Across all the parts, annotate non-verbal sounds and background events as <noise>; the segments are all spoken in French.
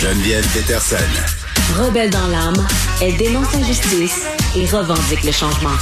Geneviève Peterson. Rebelle dans l'âme, elle dénonce l'injustice et revendique le changement.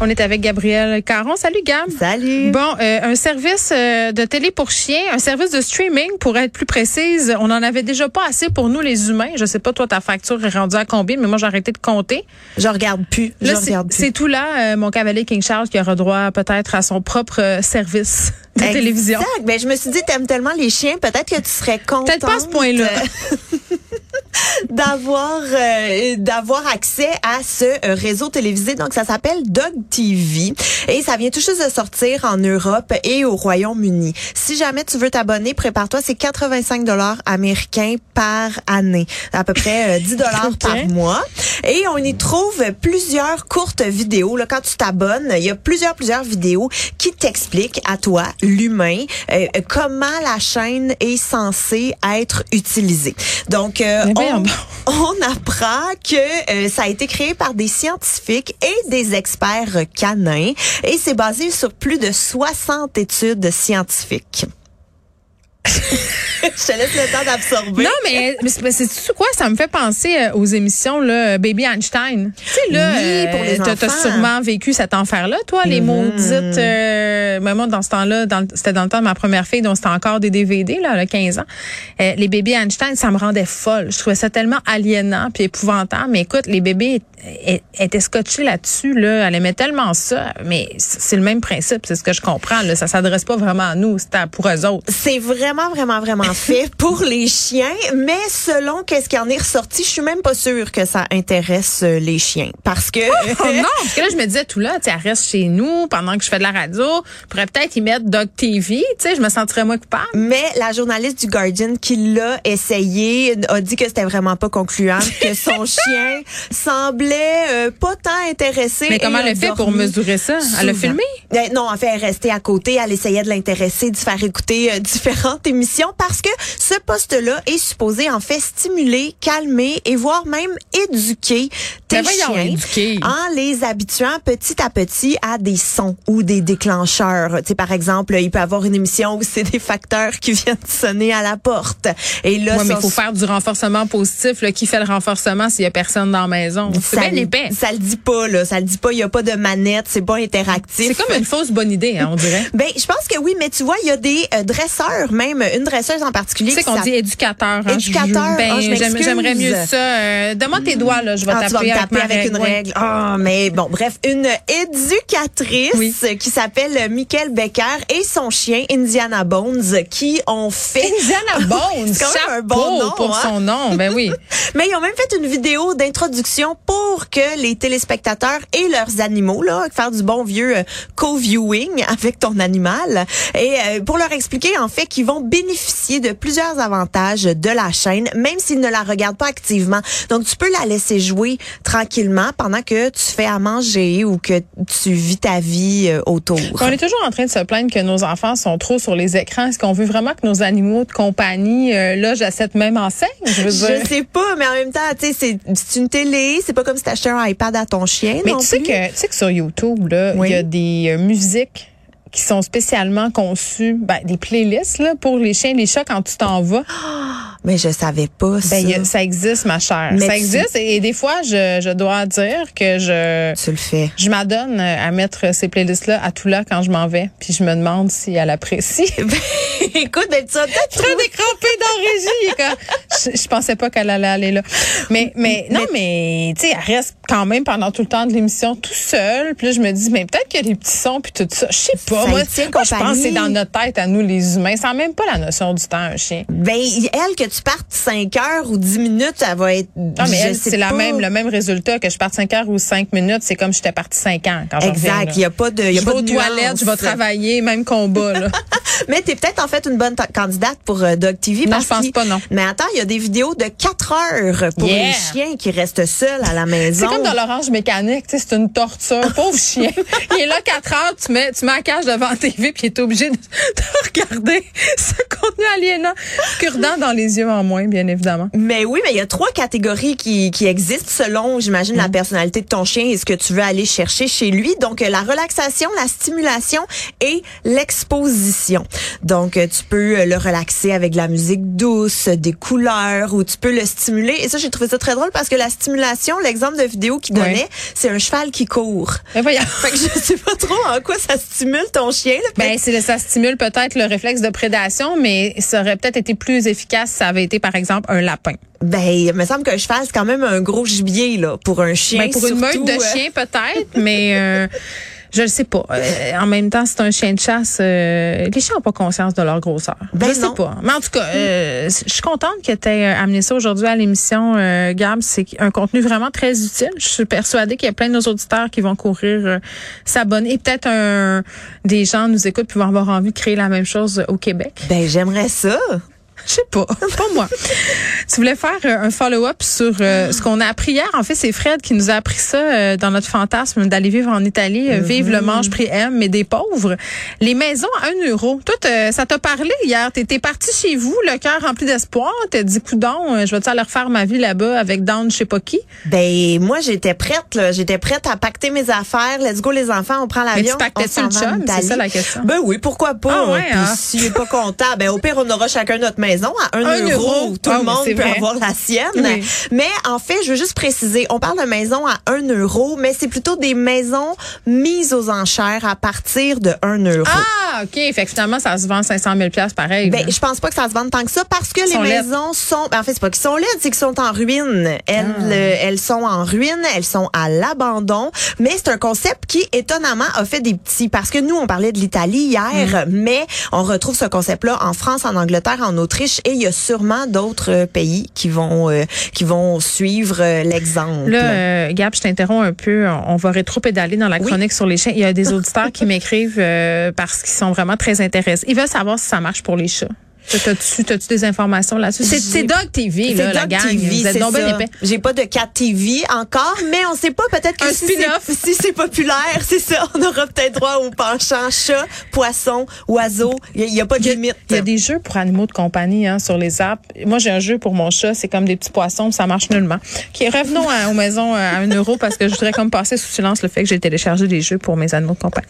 On est avec Gabriel Caron. Salut Gab. Salut. Bon, euh, un service euh, de télé pour chiens, un service de streaming pour être plus précise. On en avait déjà pas assez pour nous les humains. Je sais pas toi ta facture est rendue à combien, mais moi j'ai arrêté de compter. Je regarde plus. Là, je regarde plus. c'est tout là, euh, mon cavalier King Charles qui aura droit peut-être à son propre euh, service de Exact. télévision. Ben, je me suis dit, t'aimes tellement les chiens, peut-être que tu serais contente. Peut-être pas à ce point-là. <laughs> euh, <laughs> d'avoir euh, d'avoir accès à ce euh, réseau télévisé donc ça s'appelle Dog TV et ça vient tout juste de sortir en Europe et au Royaume-Uni. Si jamais tu veux t'abonner, prépare-toi, c'est 85 dollars américains par année, à peu près euh, 10 dollars <laughs> Ok. par mois et on y trouve plusieurs courtes vidéos là quand tu t'abonnes, il y a plusieurs plusieurs vidéos qui t'expliquent à toi l'humain euh, comment la chaîne est censée être utilisée. Donc euh, voyons on, apprend que euh, ça a été créé par des scientifiques et des experts canins et c'est basé sur plus de 60 études scientifiques. <laughs> Je te laisse le temps d'absorber. Non, mais, mais c'est- quoi? Ça me fait penser euh, aux émissions là, Baby Einstein. Tu sais, là, Oui, pour les t'as- t'as enfants. sûrement vécu cette enfer-là, toi, les maudites. Euh, mais moi, dans ce temps-là, c'était dans le temps de ma première fille, donc c'était encore des DVD, là, à 15 ans. Euh, les bébés Einstein, ça me rendait folle. Je trouvais ça tellement aliénant puis épouvantable. Mais écoute, les bébés étaient scotchés là-dessus, là. Elle aimait tellement ça. Mais c'est le même principe, c'est ce que je comprends. Là. Ça s'adresse pas vraiment à nous, c'est à- pour eux autres. C'est vraiment, vraiment, vraiment fait pour les chiens, mais selon qu'est-ce qui en est ressorti, je suis même pas sûre que ça intéresse euh, les chiens. Parce que... Oh <laughs> non, parce que là, je me disais tout là, tu reste chez nous pendant que je fais de la radio. Je pourrais peut-être y mettre Dog TV, tu sais, je me sentirais moins coupable. Mais la journaliste du Guardian qui l'a essayé a dit que c'était vraiment pas concluant, que <laughs> son chien semblait euh, pas tant intéressé. Mais comment elle a fait pour mesurer ça? Elle a souvent. filmé? Euh, non, en fait, elle restait à côté. Elle essayait de l'intéresser, de faire écouter euh, différentes émissions parce que ce poste-là est supposé en fait stimuler, calmer et voire même éduquer tes Ben chiens éduquer. en les habituant petit à petit à des sons ou des déclencheurs. Tu sais, par exemple, il peut y avoir une émission où c'est des facteurs qui viennent sonner à la porte. Et là, Oui, mais il faut faire du renforcement positif. Là. Qui fait le renforcement s'il y a personne dans la maison? C'est ça bien le- épais. Ça le dit pas, là. Ça le dit pas. Il y a pas de manette. C'est pas interactif. C'est comme une fausse bonne idée, hein, on dirait. Ben, je pense que oui, mais tu vois, il y a des euh, dresseurs, même une dresseuse en particulier. Tu sais qu'on dit éducateur. Hein, Éducateur. Ben, Ah. J'aimerais mieux ça. Euh, Donne-moi tes doigts, là. Je vais Ah, taper avec, taper ma avec une règle. Ah, mais bon, bref, une éducatrice Oui. qui s'appelle Michael Becker et son chien Indiana Bones qui ont fait Indiana <laughs> Bones, C'est quand même un bon nom, pour hein? son nom. Ben oui. <laughs> Mais ils ont même fait une vidéo d'introduction pour que les téléspectateurs et leurs animaux, là, faire du bon vieux euh, co-viewing avec ton animal, et euh, pour leur expliquer en fait qu'ils vont bénéficier de plusieurs avantages de la chaîne, même s'ils ne la regardent pas activement. Donc tu peux la laisser jouer tranquillement pendant que tu fais à manger ou que tu vis ta vie euh, autour. On est toujours en train de se plaindre que nos enfants sont trop sur les écrans. Est-ce qu'on veut vraiment que nos animaux de compagnie euh, logent à cette même enseigne? Je veux dire. Je sais pas, mais en même temps, tu sais, c'est une télé, c'est pas comme si t'achetais un iPad à ton chien. Mais non tu sais que tu sais que sur YouTube il Oui. y a des euh, musiques qui sont spécialement conçues, ben, des playlists là, pour les chiens et les chats quand tu t'en vas. Mais je savais pas ça. Ben, y a- ça existe, ma chère. Mais ça existe et, et des fois, je, je dois dire que je Tu le fais. je m'adonne à mettre ces playlists-là à tout là quand je m'en vais. Puis je me demande si elle apprécie. <laughs> Écoute, ben, tu vas peut-être très décrampé dans régie. je, je pensais pas qu'elle allait aller là. Mais, mais, non, mais, tu sais, elle reste quand même pendant tout le temps de l'émission tout seule. Puis là, je me dis, mais peut-être qu'il y a des petits sons puis tout ça. Je sais pas. Ça Moi, moi, je pense que c'est dans notre tête à nous, les humains. Ça n'a même pas la notion du temps, un chien. Ben, elle, que tu partes 5 heures ou 10 minutes, elle va être. Non, mais c'est la même, le même résultat que je parte 5 heures ou 5 minutes. C'est comme si j'étais partie 5 ans quand Exact. Il n'y a pas de. Y a je pas vais aux de toilettes, nuance. je vais travailler, même combat, là. <laughs> Mais t'es peut-être en fait une bonne candidate pour euh, Dog TV. Non, parce je pense pas, non. Mais attends, il y a des vidéos de 4 heures pour Yeah. les chiens qui restent seuls à la maison. C'est comme dans l'orange mécanique, tu sais, c'est une torture. Pauvre <laughs> chien. Il est là 4 heures, tu mets, tu mets la cage devant la TV puis il est obligé de, <laughs> de regarder aliénant, cure-dent dans les yeux en moins, bien évidemment. Mais oui, mais il y a trois catégories qui, qui existent selon, j'imagine, Mm. la personnalité de ton chien et ce que tu veux aller chercher chez lui. Donc, euh, la relaxation, la stimulation et l'exposition. Donc, euh, tu peux euh, le relaxer avec de la musique douce, des couleurs, ou tu peux le stimuler. Et ça, j'ai trouvé ça très drôle parce que la stimulation, l'exemple de vidéo qu'il donnait, c'est un cheval qui court. Mais voyons. <laughs> Fait que je sais pas trop en quoi ça stimule ton chien. là. Ben, ça stimule peut-être le réflexe de prédation, mais ça aurait peut-être été plus efficace si ça avait été, par exemple, un lapin. Ben, il me semble qu'un cheval, c'est quand même un gros gibier, là, pour un chien. Ben, pour une meute surtout, de euh, chiens, peut-être, mais euh, <laughs> je le sais pas. Euh, en même temps, c'est un chien de chasse. euh, les chiens n'ont pas conscience de leur grosseur. Ben je sais non. pas. Mais en tout cas, euh, je suis contente que tu aies amené ça aujourd'hui à l'émission, euh, Gab. C'est un contenu vraiment très utile. Je suis persuadée qu'il y a plein de nos auditeurs qui vont courir euh, s'abonner. Et peut-être un des gens nous écoutent puis vont avoir envie de créer la même chose au Québec. Ben, j'aimerais ça. <laughs> Je sais pas, pas moi. tu voulais faire euh, un follow-up sur euh, ce qu'on a appris hier. En fait, c'est Fred qui nous a appris ça euh, dans notre fantasme d'aller vivre en Italie, euh, vivre Mm-hmm. le mange prix M, mais des pauvres. Les maisons à 1 euro. Toi, ça t'a parlé hier. T'étais parti chez vous, le cœur rempli d'espoir. T'as dit, coudon, je vais aller refaire ma vie là-bas avec Down, je sais pas qui? Ben, moi, j'étais prête, là. J'étais prête à pacter mes affaires. Let's go, les enfants, on prend Mais l'avion. tu pactais-tu on le chum? C'est ça la question. Ben oui, pourquoi pas? Ah ouais, hein? s'il est pas content, ben au pire, on aura chacun notre maison à un, Un euro. euro. Tout Ah le oui, monde peut vrai. avoir la sienne. Oui. Mais en fait, je veux juste préciser, on parle de maison à un euro, mais c'est plutôt des maisons mises aux enchères à partir de un euro. Ah, OK. Fait que finalement, ça se vend 500 000 pareil. Ben, je pense pas que ça se vende tant que ça parce que les laides? maisons sont, ben, en fait, c'est pas qu'ils sont laides, c'est qu'ils sont en ruine. Elles, Ah. euh, elles sont en ruine, elles sont à l'abandon. Mais c'est un concept qui, étonnamment, a fait des petits, parce que nous, on parlait de l'Italie hier, Mm. mais on retrouve ce concept-là en France, en Angleterre, en Autriche, et il y a sûrement d'autres euh, pays qui vont, euh, qui vont suivre euh, l'exemple. Là, euh, Gab, je t'interromps un peu. On va rétro-pédaler dans la Oui. chronique sur les chiens. Il y a des <laughs> auditeurs qui m'écrivent euh, parce qu'ils sont vraiment très intéressés. Ils veulent savoir si ça marche pour les chats. T'as-tu, des informations là-dessus? C'est, Dog TV, là, la Dog gang. TV, c'est ça. J'ai pas de Cat TV encore, mais on sait pas, peut-être que Un si c'est, spin-off. si c'est populaire, c'est ça, on aura peut-être droit au penchant chat, poisson, oiseau. Il y, a pas de limite. Il y a des jeux pour animaux de compagnie hein, sur les apps. Moi, j'ai un jeu pour mon chat. C'est comme des petits poissons. Ça marche nullement. OK, revenons à, aux maisons euh, à un euro parce que je voudrais comme passer sous silence le fait que j'ai téléchargé des jeux pour mes animaux de compagnie.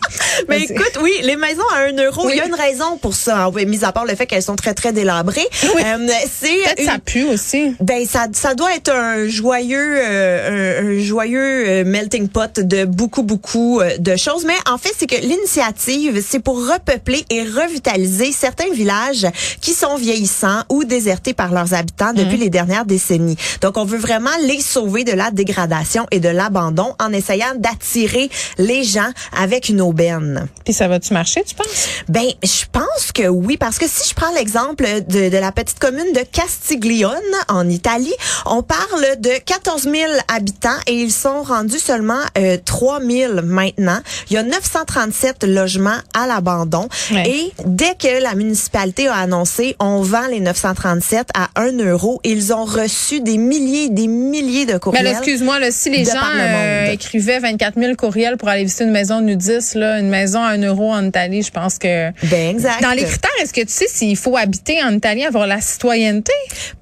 Mais écoute, oui, les maisons à un euro, Oui. il y a une raison pour ça, hein, mis à part le fait qu'elles sont très, très délabrées. Euh, c'est Peut-être une- ça pue aussi. Ben ça, ça doit être un joyeux, euh, un, un joyeux euh, melting pot de beaucoup beaucoup euh, de choses. Mais en fait, c'est que l'initiative, c'est pour repeupler et revitaliser certains villages qui sont vieillissants ou désertés par leurs habitants depuis les dernières décennies. Donc, on veut vraiment les sauver de la dégradation et de l'abandon en essayant d'attirer les gens avec une aubaine. Puis ça va-tu marcher, tu penses? Ben, je pense que oui, parce que si je prends l'exemple de, de la petite commune de Castiglione en Italie, on parle de 14 000 habitants et ils sont rendus seulement euh, 3 000 maintenant. Il y a 937 logements à l'abandon Ouais. et dès que la municipalité a annoncé on vend les 937 à 1 euro, ils ont reçu des milliers et des milliers de courriels. excuse-moi, si les gens le euh, écrivaient 24 000 courriels pour aller visiter une maison nudiste, là, une maison à un euro en Italie, je pense que... ben exact. Dans les critères, est-ce que tu sais s'il faut habiter en Italie, avoir la citoyenneté?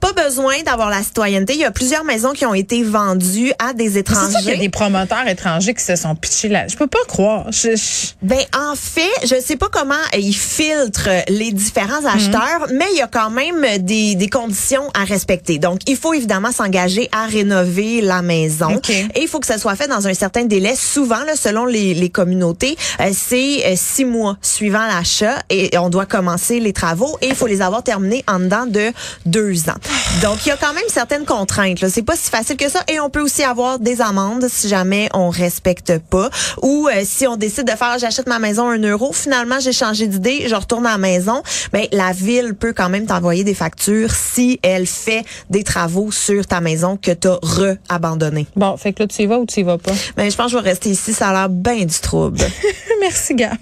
Pas besoin d'avoir la citoyenneté. Il y a plusieurs maisons qui ont été vendues à des C'est étrangers. sûr qu'il y a des promoteurs étrangers qui se sont pitchés là. Je peux pas croire. Je- je- Ben en fait, je sais pas comment ils filtrent les différents acheteurs, mais il y a quand même des, des conditions à respecter. Donc, il faut évidemment s'engager à rénover la maison OK. et il faut que ça soit fait dans un certain délai. Souvent, là, selon les, les communautés, euh, c'est euh, six mois suivant l'achat et on doit commencer les travaux et il faut les avoir terminés en dedans de deux ans. Donc, il y a quand même certaines contraintes. Là. C'est pas si facile que ça et on peut aussi avoir des amendes si jamais on respecte pas ou euh, si on décide de faire j'achète ma maison un euro, finalement j'ai changé d'idée, je retourne à la maison, ben la ville peut quand même t'envoyer des factures si elle fait des travaux sur ta maison que tu as re-abandonné. Bon, fait que là, tu y vas ou tu y vas pas? Mais je pense que je vais rester ici, ça a l'air bien du trouble. <laughs> Merci, gars.